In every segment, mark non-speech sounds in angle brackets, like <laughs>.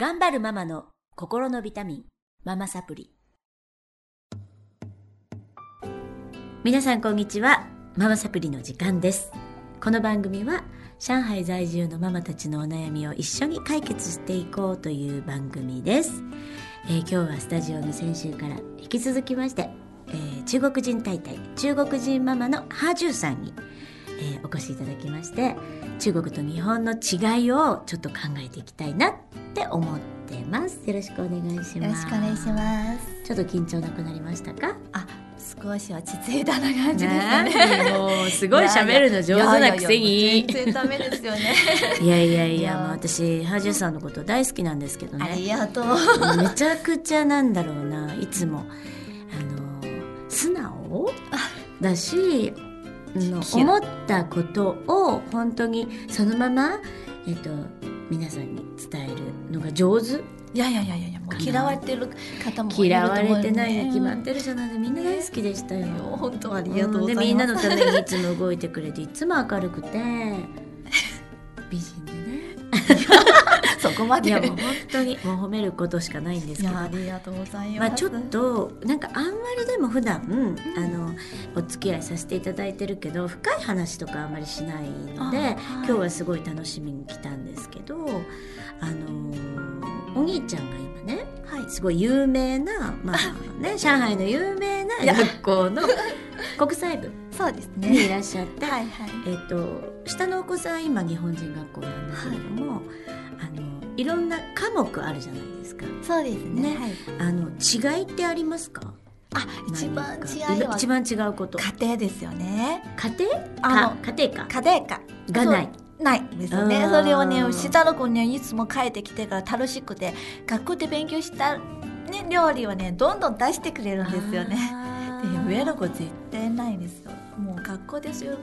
頑張るママの心のビタミン、ママサプリ。皆さんこんにちは。ママサプリの時間です。この番組は上海在住のママたちのお悩みを一緒に解決していこうという番組です。えー今日はスタジオに先週から引き続きまして、えー中国人大隊中国人ママのハジューさんに、えーお越しいただきまして中国と日本の違いをちょっと考えていきたいなって思ってます。よろしくお願いします。よろしくお願いします。ちょっと緊張なくなりましたか？あ、少し落ち着いたな感じですね。もうすごい喋るの上手なくせに。全然ダメですよね。いやいやいや私ハージューさんのこと大好きなんですけどあねりがとう。めちゃくちゃなんだろうな。いつもあの素直だしあの思ったことを本当にそのまま、えっと、皆さんに伝えるのが上手いやいやいやいや、もう嫌われてる方も。嫌われてないに決まってるじゃないみんな大好きでしたよ。本当ありがとう。でみんなのためにいつも動いてくれていつも明るくて美人でね <laughs> <laughs> そこまで。いやもう本当にもう褒めることしかないんですけどありがとうございます。まあ、ちょっとなんかあんまりでも普段、あのお付き合いさせていただいてるけど深い話とかあんまりしないので、あはい今日はすごい楽しみに来たんですけどあのお兄ちゃんが今ねはい。すごい有名な、まあね、上海の有名な学校の <laughs> 国際部そうですにいね。らっしゃって、はいはい。えっと下のお子さん今日本人学校なんですけれども、あのいろんな科目あるじゃないですか。そうですね。ね。はい。あの違いってありますか？あ、一番違いは。一番違うこと。家庭ですよね。家庭？あのか家庭か。家庭科がない。ないですよね。それをね下の子ねいつも帰ってきてから楽しくて学校で勉強した、ね、料理をねどんどん出してくれるんですよね。あでー上の子絶対ないんですよ。もう学校ですよ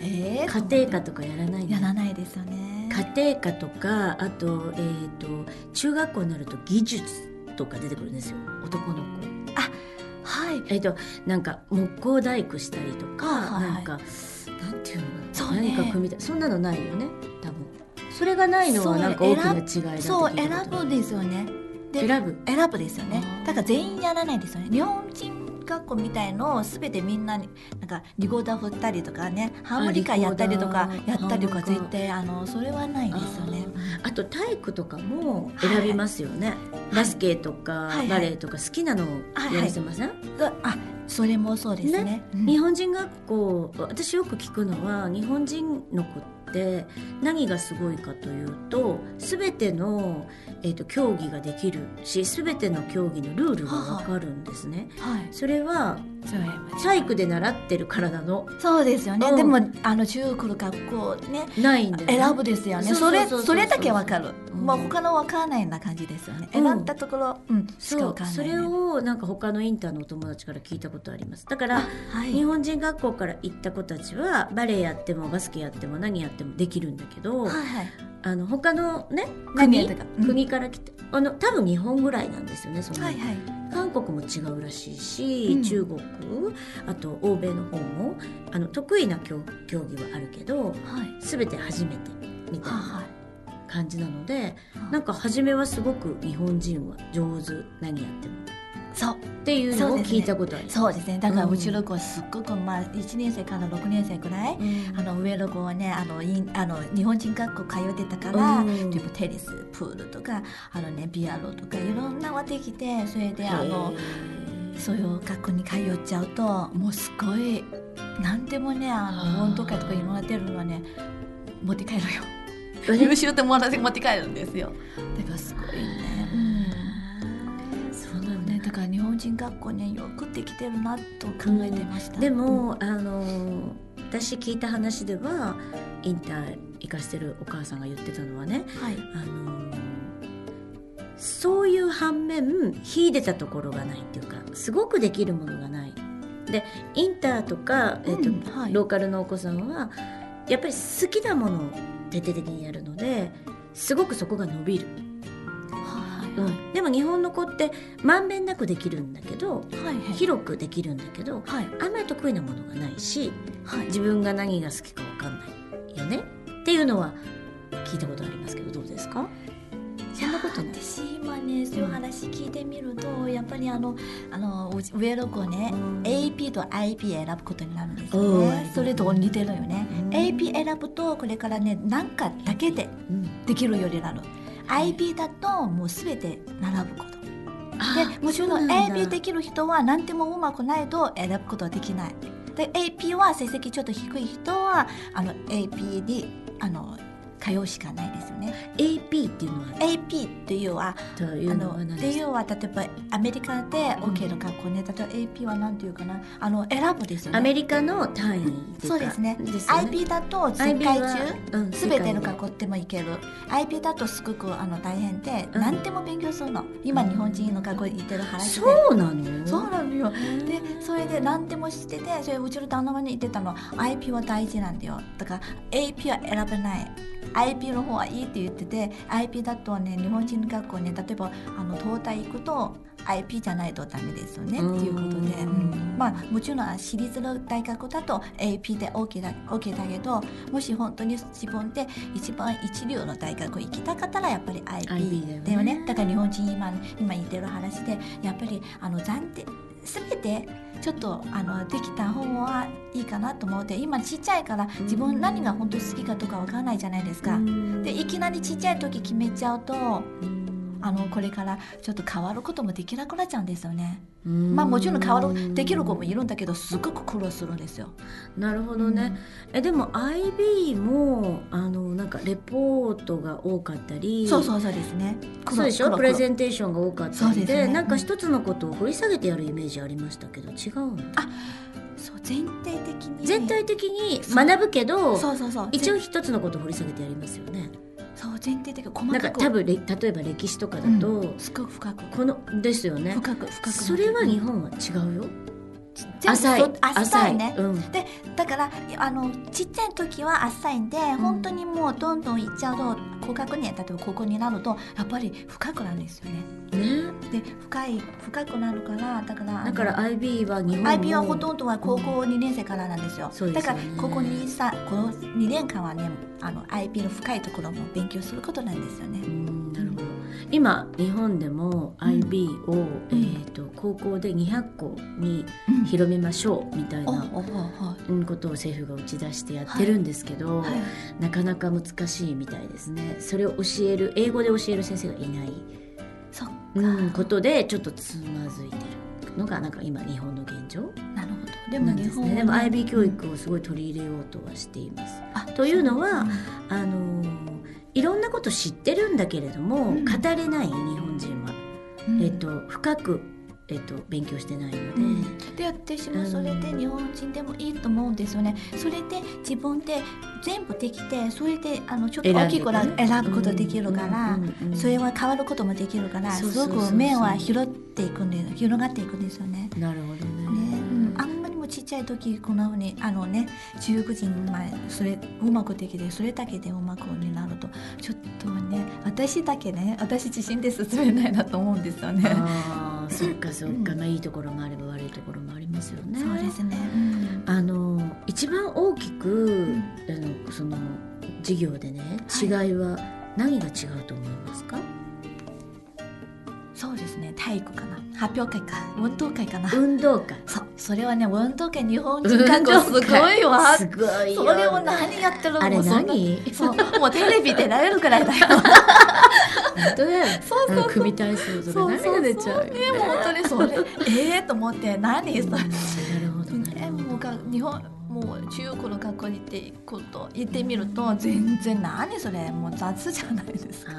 えー、家庭科とかやらないの？やらないですよね家庭科とかあと,、えー、と中学校になると技術とか出てくるんですよ。男の子。はい。えっ、となんか木工大工したりとか、はい。はいなんかなんていうのかな。そうね。何か組みたいそんなのないよね。多分。それがないのはなんか大きな違いだそう選ぶですよね。で選ぶ。選ぶですよね。あーだから全員やらないですよね。日本人学校みたいのを全てみんなになんかリコーダー振ったりとかねハーモニカやったりとかやったりとか絶対あのそれはないですよね。あと体育とかも選びますよね、バスケとかバレエとか好きなのをやらせません、あそれもそうですね。うん。日本人学校私よく聞くのは日本人の子って何がすごいかというと全ての、えー、と競技ができるし全ての競技のルールが分かるんですね。はい。それは体育で習ってるからなの。そうですよね、うん。でもあの中国の学校ねないんだよ、ね、選ぶですよね。それそれだけわかる、うんまあ他のわからないような感じですよね、うん。選んだところ、うん、しかそうわからない、それをなんか他のインターのお友達から聞いたことあります。だからはい。日本人学校から行った子たちはバレエやってもバスケやっても何やってもできるんだけど、はいはい。あの他のね国国？から来てあの多分日本ぐらいなんですよねその、はいはい。韓国も違うらしいし、うん。中国あと欧米の方もあの得意な競競技はあるけどはい。全て初めてみたいはな感じなのでいなんか初めはすごく日本人は上手何やってもそう。っていうのを聞いたことある。そうですね。だからうちの子はすっごく、まあ、1年生から6年生ぐらい、うん。あの上の子はねあのインあの日本人学校通ってたから、うん。例えばテニスプールとかあの、ね、ピアノとかいろんなのができてそれであのそういう学校に通っちゃうともうすごい何でもねあの運動会とかいろんな出るのはね持って帰るよ。え優秀ってもらって持って帰るんですよ。だからすごいね、そうだね。だから日本人学校ねよくできてるなと考えてました、でも、あの私聞いた話ではインター行かしてるお母さんが言ってたのはね、はい。あのそういう反面秀でたところがないっていうかすごくできるものがない。でインターとか、えっとうんはい。ローカルのお子さんはやっぱり好きなものを徹底的にやるのですごくそこが伸びる、はい。うん。でも日本の子ってまんべんなくできるんだけどはいはい。広くできるんだけどはい。あんまり得意なものがないしはい。自分が何が好きか分かんないよね？っていうのは聞いたことありますけどどうですか？そんなこと私今ねそういう話聞いてみると、やっぱりあのあのう上の子ね、うん AP と IP 選ぶことになるんですよおねーそれと似てるよね、うん。AP 選ぶとこれからね何かだけでうん。できるようになる。IP だともう全て並ぶこと。でもちろん AP できる人は何でもうまくないと選ぶことはできない。で AP は成績ちょっと低い人はあの AP にあの通うしかないですよね。AP っていうのは AP っていうのはというあのはっていうは例えばアメリカで OK の学校ね、例えば AP は何ていうかな？あの選ぶですよね。アメリカの単位そうですね。IP だと世界は中うんすべての学校でも行ける。IP だとすごくあの大変で、うん。何でも勉強するの。今うん。日本人の学校に行ってる話で。そうなのそうなのよ。へでそれで何でも知っててそれうちの旦那がね言ってたの。IP は大事なんだよ。だから AP は選べない IP の方はいいって言ってて IP だとね日本人学校ね例えばあの東大行くと IP じゃないとダメですよねうん。っていうことで、うん。まあもちろん私立の大学だと AP で OK だ OK だけどもし本当に自分で一番一流の大学行きたかったらやっぱり IP だよね。だよね。だから日本人今今言ってる話でやっぱりあの暫定全てちょっとあのできた方はいいかなと思って今ちっちゃいから自分何が本当に好きかとかわからないじゃないですか。でいきなりちっちゃい時決めちゃうとあのこれからちょっと変わることもできなくなっちゃうんですよね。まあもちろん変わるできる子もいるんだけどすごく苦労するんですよ。なるほどね、えでも IB もあのなんかレポートが多かったり。そうそうそうですね。そうでしょ？プレゼンンテーションが多かったりでですね。なんか一つのことを掘り下げてやるイメージありましたけど違うの？そう全体的に。全体的に学ぶけどそうそうそう。一応ぜ一つのことを掘り下げてやりますよねそう全体的に細なんか多分れ例えば歴史とかだと、うん。すごく深く。このですよね。深く深く。それは日本は違うよ。浅い浅い。ね。うんだからあのちっちゃい時は浅いんで、本当にもうどんどんいっちゃうと高学年例えば高校になるとやっぱり深くなるんですよね。ね。で深い深くなるからだからだから IB は日本も IB はほとんどは高校2年生からなんですよ,、そうですよね。だからここにさこの2年間はねあの IB の深いところも勉強することなんですよね、今日本でも IB を、えー、と高校で200校にうん。広めましょうみたいな、ことを政府が打ち出してやってるんですけど、いはい。なかなか難しいみたいですね。それを教える英語で教える先生がいない、そっか、うん、ことでちょっとつまずいてるのがなんか今日本の現状なるほど。でも日本はですね。でも IB 教育をすごい取り入れようとはしています。あというのはそう。あのーいろんなこと知ってるんだけれども、うん。語れない日本人は、うん。えっと、深く、えっと、勉強してないので、うん。で私もそれで日本人でもいいと思うんですよね。それで自分で全部できてそれであのちょっと大きい子ら選選ぶことできるから、それは変わることもできるからすごく面は広っていくんで広がっていくんですよね。なるほどちゃい時こんなふうにあのね中国人前それうまくできてそれだけでうまくになるとちょっとね私だけね私自身で進めないなと思うんですよね。あーそっかそっか、うんまあ、いいところもあれば悪いところもありますよね。そうですね。うんあの一番大きく、あのその授業でねは違いは何が違うと思いますか、そうですね。体育かな。発表会か。運動会かな。運動会。そう。それはね運動会日本人学校すごいわ。すごいよ。それを何やってるの？あれ何？そう。もうテレビ出られるくらいだよ。本当だよ。そうそう組体操とかそうそう涙出ちゃうよね。もう本当にそれ。ええと思って。何？それうんなるほどなえるほど。もうが日本もう中国の学校に行ってこと行ってみると全然何それもう雑じゃないですか。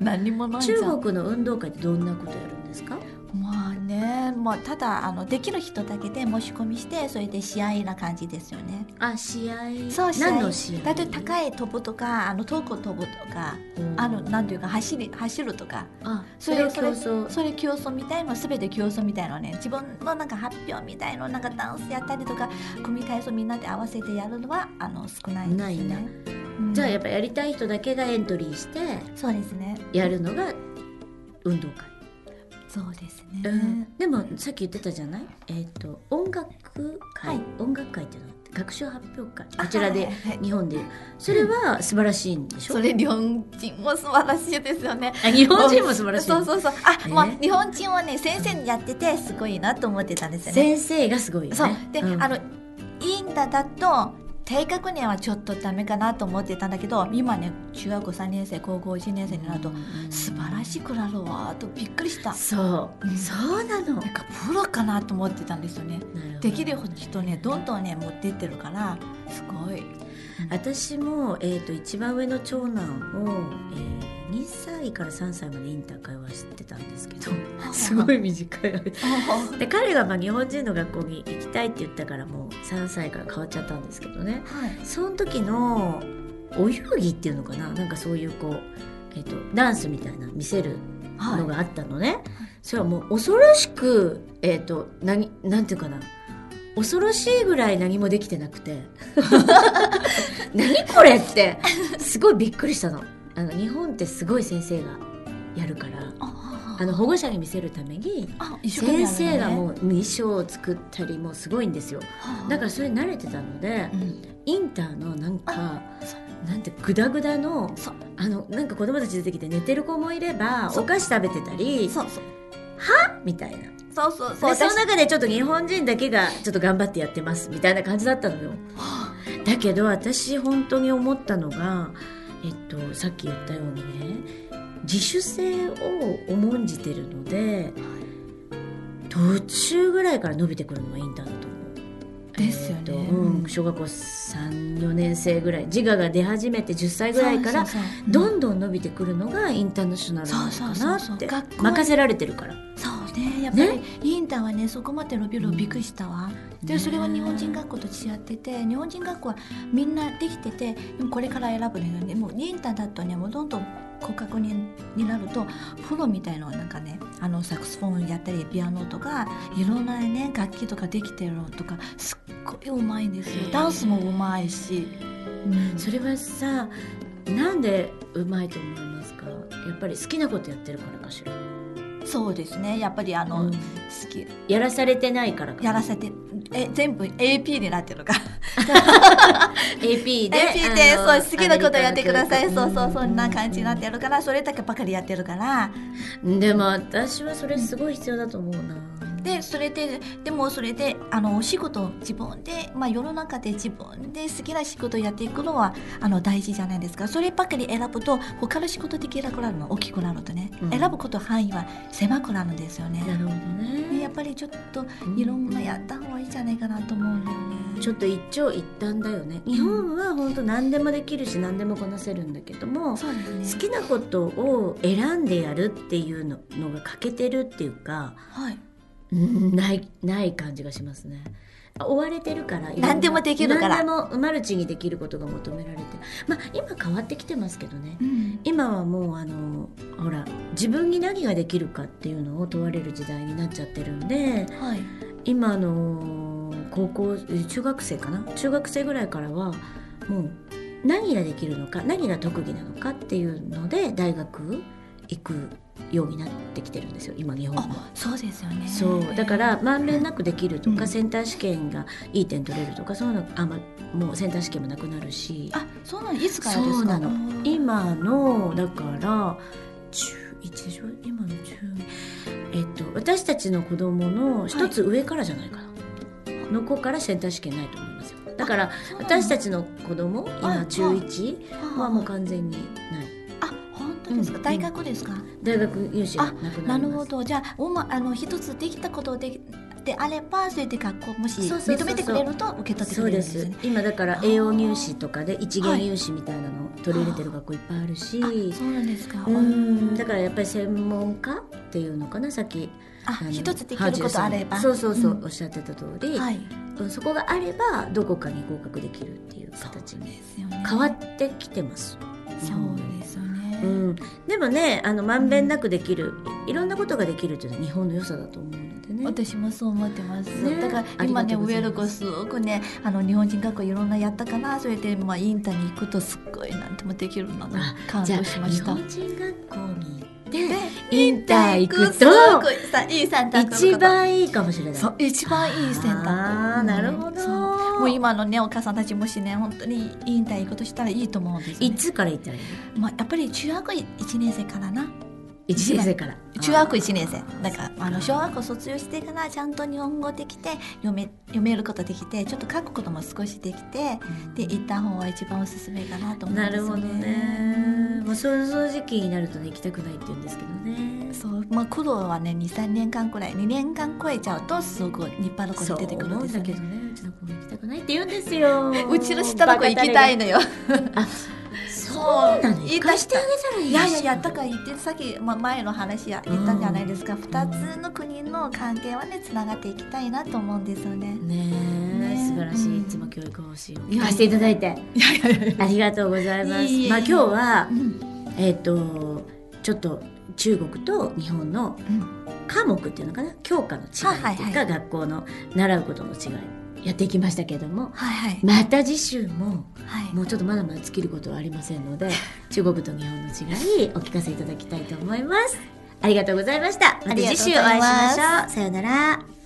何もないじゃん。中国の運動会ってどんなことやるんですか？まあね、まあ、ただあのできる人だけで申し込みしてそれで試合な感じですよね。あ試合？そう試合。何の試合？だって高い飛ぶとかあの遠く飛ぶとかあのなんていうか走り走るとか。あそれそれを競争。それ競争みたいの全て競争みたいのね自分のなんか発表みたいのなんかダンスやったりとか組体操みんなで合わせてやるのはあの少ないんですないな。ね。うん。じゃあやっぱやりたい人だけがエントリーしてそうですね。やるのが運動会そうですね、うん、でもさっき言ってたじゃない？えっ、と音楽会、はい。音楽会っていうの？があって学習発表会。こちらで日本で。それは素晴らしいんでしょ、それ日本人も素晴らしいですよね。あ日本人も素晴らしいそうそうそうあ、えもう日本人はね先生にやっててすごいなと思ってたんですよね先生がすごいよねそう。で、んあのインタだと低学年はちょっとダメかなと思ってたんだけど今ね中学校3年生高校1年生になるとうん。素晴らしくなるわとびっくりした。そう、うん。そうなの。なんかプロかなと思ってたんですよね。できる人ねどんどんね持ってってるからすごい。私も、えー、と一番上の長男を、えー2歳から3歳までインター会話してたんですけど <laughs> すごい短い間。<laughs> で彼がまあ日本人の学校に行きたいって言ったからもう3歳から変わっちゃったんですけどね。はい。その時のお遊戯っていうのかな？なんかそういうこう、えー、とダンスみたいな見せるのがあったのね、それはもう恐ろしくえっ、と何なんていうかな？恐ろしいぐらい何もできてなくて。<laughs> 何これってすごいびっくりしたのあの日本ってすごい先生がやるからああ。の保護者に見せるために先生がもう衣装を作ったりもうすごいんですよ。だからそれ慣れてたのでうん。インターのなんかそなんてグダグダのあのなんか子供たち出てきて寝てる子もいればお菓子食べてたりそうそう。みたいな。そうそうそう。でその私中でちょっと日本人だけがちょっと頑張ってやってますみたいな感じだったのよ。はだけど私本当に思ったのがえっとさっき言ったようにね自主性を重んじてるので途中ぐらいから伸びてくるのがインターだと思う。ですよね。えっとうん、小学校34年生ぐらい。自我が出始めて10歳ぐらいからどんどん伸びてくるのがインターナショナルなのかなって。任せられてるから。そう。ねやっぱりインターはねそこまで伸びるのびっくりしたわ、でねそれは日本人学校と違ってて日本人学校はみんなできててこれから選ぶのでもうインターだとねもうどんどん骨格にになるとプロみたいのはなんかねあのサクスフォンやったりピアノとかいろんなね楽器とかできてるのとかすっごいうまいんですよ。ダンスもうまいし、うん。それはさなんでうまいと思いますか？やっぱり好きなことやってるからかしら、そうですね。やっぱりあの、うん。好き。やらされてないからかやらせて。え全部 AP になってるか。<laughs> ら AP で。AP でそう好きなことやってください。そうそうそん。な感じになってるるから。それだけばかりやってるから。でも私はそれすごい必要だと思うな、でそれででもそれであのお仕事を自分で、まあ、世の中で自分で好きな仕事をやっていくのはあの大事じゃないですか。そればかり選ぶと他の仕事できなくなるの。大きくなるとね、うん。選ぶこと範囲は狭くなるんですよね。なるほどね。ねやっぱりちょっといろんなやった方がいいんじゃないかなと思うんだよね。ちょっと一長一短だよね。日本は本当何でもできるし何でもこなせるんだけどもそうですね。好きなことを選んでやるっていうののが欠けてるっていうかはいうんないない感じがしますね。追われてるから何でもできるから。何でもマルチにできることが求められてる。まあ今変わってきてますけどね。うん。今はもうあのほら自分に何ができるかっていうのを問われる時代になっちゃってるんではい。今あの高校え中学生かな？中学生ぐらいからはもう何ができるのか何が特技なのかっていうので大学行くようになってきてるんですよ今日本は。あそうですよね。そう。だからまんべんなくできるとか、うん。センター試験がいい点取れるとかそういうのあんまもうセンター試験もなくなるし。あそうなの？いつからですか？今のだから中1でしょ今の中えっと私たちの子供の一つ上からじゃないかな、の子からセンター試験ないと思いますよ。だから私たちの子供はい今中1はもう完全にないあ本当ですか、うん大学ですか、大学入試がなるほど。じゃあおまあの一つできたことでであればそれで学校もし認めてくれると受け取ってくそうですれるんです。ね今だから栄養入試とかで一元入試みたいなのを取り入れてる学校いっぱいあるし。あそうなんですか。うん。だからやっぱり専門家っていうのかな？さっきあ一つできることあれば。そうそうそう、ん。おっしゃってた通り、はい。うんそこがあればどこかに合格できるっていう形に変わってきてます。そうですよね、うん、でもねあのまんべんなくできる、いろんなことができるっていうのは日本の良さだと思うのでね。私もそう思ってます、ね。だから今ねウェルコすごくねあの日本人学校いろんなやったかな。それで、まあ、インターに行くとすっごいなんともできるの感動しました。日本人学校に行ってインター行くと一番いいかもしれない。一番いい選択。あーなるほどもう今のねお母さんたちもしね本当にインター行くとしたらいいと思うんですよ、ね、いつから行ったらいいの？まあ、やっぱり中学1年生からな。一年生から。中学1年生。だからあの小学校卒業してからちゃんと日本語できて読め読めることできてちょっと書くことも少しできてで行った方が一番おすすめかなと思うんですよなるほどね。もうその時期になるとね行きたくないって言うんですけどね。そう。まあ頃はね23年間くらい2年間超えちゃうとすごく立派な子そう出てくるんですよね。けどね。うちの子も行きないって言うんですよ。うちの下の子行きたいのよ。あそうなの行かしてあげたらいいいやいやいやだから言ってさっき、まあ、前の話や言ったじゃないですか、二つの国の関係はねつながっていきたいなと思うんですよね。ねえ。ね素晴らしい、うん。いつも教育方針。をいや聞かせていただいて。ありがとうございます。まあ今日はうん。えっ、とちょっと中国と日本のうん。科目っていうのかな？教科の違いっていうか、はいはい。学校の習うことの違いやっていきましたけどもはいはい。また次週もはい。もうちょっとまだまだ尽きることはありませんので中国と日本の違いお聞かせいただきたいと思います。ありがとうございました。また次週お会いしましょう。さようなら